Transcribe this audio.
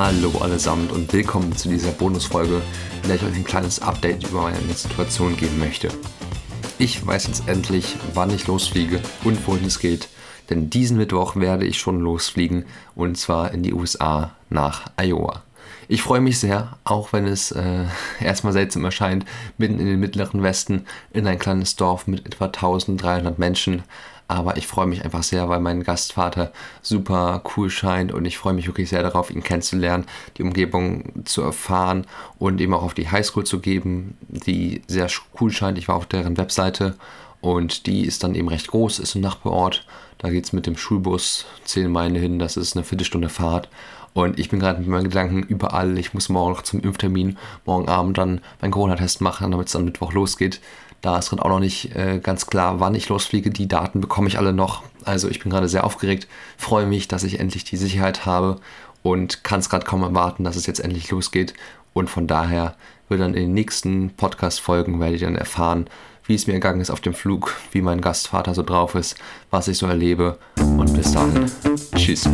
Hallo allesamt und willkommen zu dieser Bonusfolge, in der ich euch ein kleines Update über meine Situation geben möchte. Ich weiß jetzt endlich, wann ich losfliege und wohin es geht, denn diesen Mittwoch werde ich schon losfliegen und zwar in die USA nach Iowa. Ich freue mich sehr, auch wenn es äh, erstmal seltsam erscheint, mitten in den mittleren Westen in ein kleines Dorf mit etwa 1300 Menschen aber ich freue mich einfach sehr, weil mein Gastvater super cool scheint und ich freue mich wirklich sehr darauf, ihn kennenzulernen, die Umgebung zu erfahren und eben auch auf die Highschool zu geben, die sehr cool scheint. Ich war auf deren Webseite und die ist dann eben recht groß, ist ein Nachbarort. Da geht es mit dem Schulbus 10 Meilen hin, das ist eine Viertelstunde Fahrt. Und ich bin gerade mit meinen Gedanken überall. Ich muss morgen noch zum Impftermin, morgen Abend dann meinen Corona-Test machen, damit es am Mittwoch losgeht. Da ist gerade auch noch nicht äh, ganz klar, wann ich losfliege. Die Daten bekomme ich alle noch. Also ich bin gerade sehr aufgeregt, freue mich, dass ich endlich die Sicherheit habe und kann es gerade kaum erwarten, dass es jetzt endlich losgeht. Und von daher wird dann in den nächsten Podcast-Folgen werde ich dann erfahren, wie es mir ergangen ist auf dem Flug, wie mein Gastvater so drauf ist, was ich so erlebe. Und bis dahin, tschüss.